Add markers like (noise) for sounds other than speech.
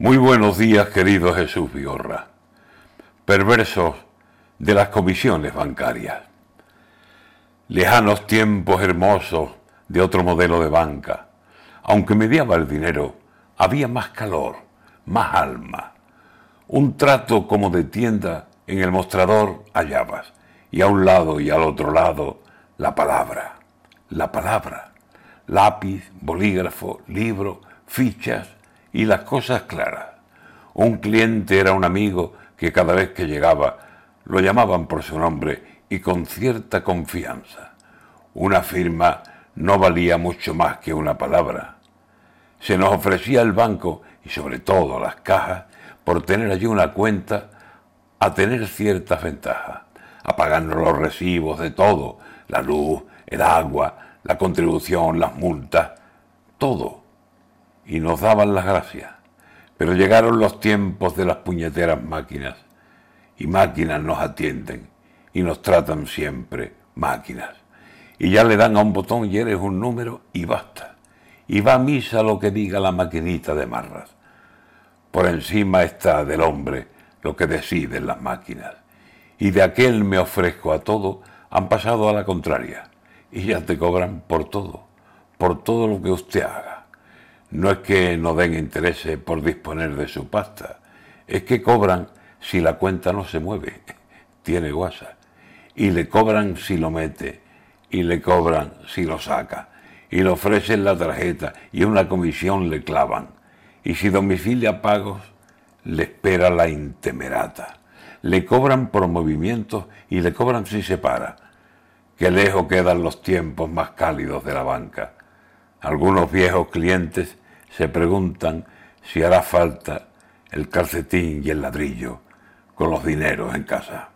Muy buenos días, querido Jesús Vigorra. Perversos de las comisiones bancarias. Lejanos tiempos hermosos de otro modelo de banca. Aunque mediaba el dinero, había más calor, más alma. Un trato como de tienda en el mostrador hallabas, y a un lado y al otro lado la palabra, la palabra, lápiz, bolígrafo, libro, fichas, y las cosas claras. Un cliente era un amigo que cada vez que llegaba lo llamaban por su nombre y con cierta confianza. Una firma no valía mucho más que una palabra. Se nos ofrecía el banco y sobre todo las cajas por tener allí una cuenta a tener ciertas ventajas, a pagarnos los recibos de todo, la luz, el agua, la contribución, las multas, todo y nos daban las gracias. Pero llegaron los tiempos de las puñeteras máquinas y máquinas nos atienden y nos tratan siempre máquinas. Y ya le dan a un botón y eres un número y basta. Y va a misa lo que diga la maquinita de marras. Por encima está del hombre lo que deciden las máquinas. Y de aquel me ofrezco a todo han pasado a la contraria. Y ya te cobran por todo, por todo lo que usted haga. No es que no den interés por disponer de su pasta, es que cobran si la cuenta no se mueve, (laughs) tiene guasa, y le cobran si lo mete, y le cobran si lo saca, y le ofrecen la tarjeta y una comisión le clavan, y si domicilia pagos, le espera la intemerata. Le cobran por movimientos y le cobran si se para. Qué lejos quedan los tiempos más cálidos de la banca algunos viejos clientes se preguntan si hará falta el calcetín y el ladrillo con los dineros en casa.